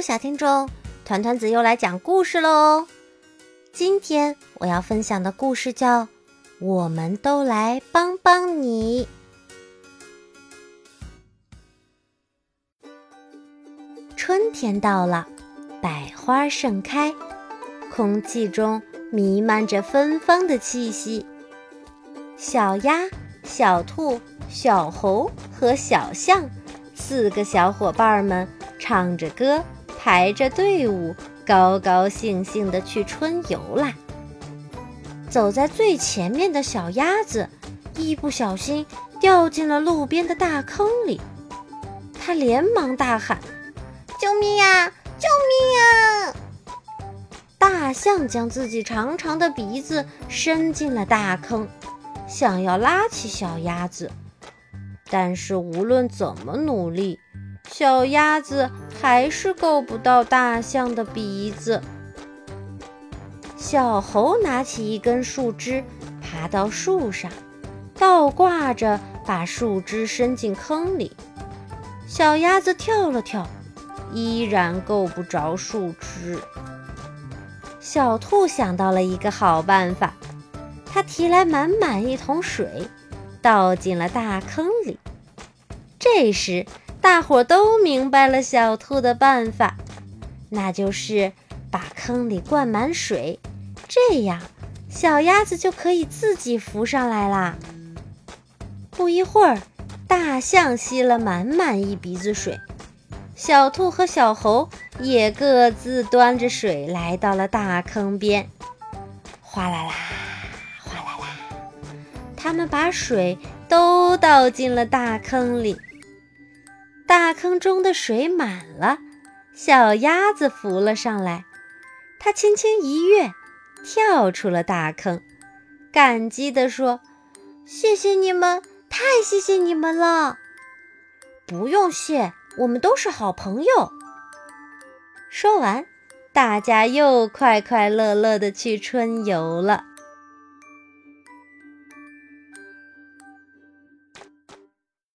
小听众，团团子又来讲故事喽。今天我要分享的故事叫《我们都来帮帮你》。春天到了，百花盛开，空气中弥漫着芬芳的气息。小鸭、小兔、小猴和小象四个小伙伴们。唱着歌，排着队伍，高高兴兴地去春游啦。走在最前面的小鸭子，一不小心掉进了路边的大坑里，它连忙大喊：“救命呀！救命呀！”大象将自己长长的鼻子伸进了大坑，想要拉起小鸭子，但是无论怎么努力。小鸭子还是够不到大象的鼻子。小猴拿起一根树枝，爬到树上，倒挂着把树枝伸进坑里。小鸭子跳了跳，依然够不着树枝。小兔想到了一个好办法，它提来满满一桶水，倒进了大坑里。这时，大伙都明白了小兔的办法，那就是把坑里灌满水，这样小鸭子就可以自己浮上来啦。不一会儿，大象吸了满满一鼻子水，小兔和小猴也各自端着水来到了大坑边。哗啦啦，哗啦啦，他们把水都倒进了大坑里。大坑中的水满了，小鸭子浮了上来。它轻轻一跃，跳出了大坑，感激地说：“谢谢你们，太谢谢你们了！”“不用谢，我们都是好朋友。”说完，大家又快快乐乐地去春游了。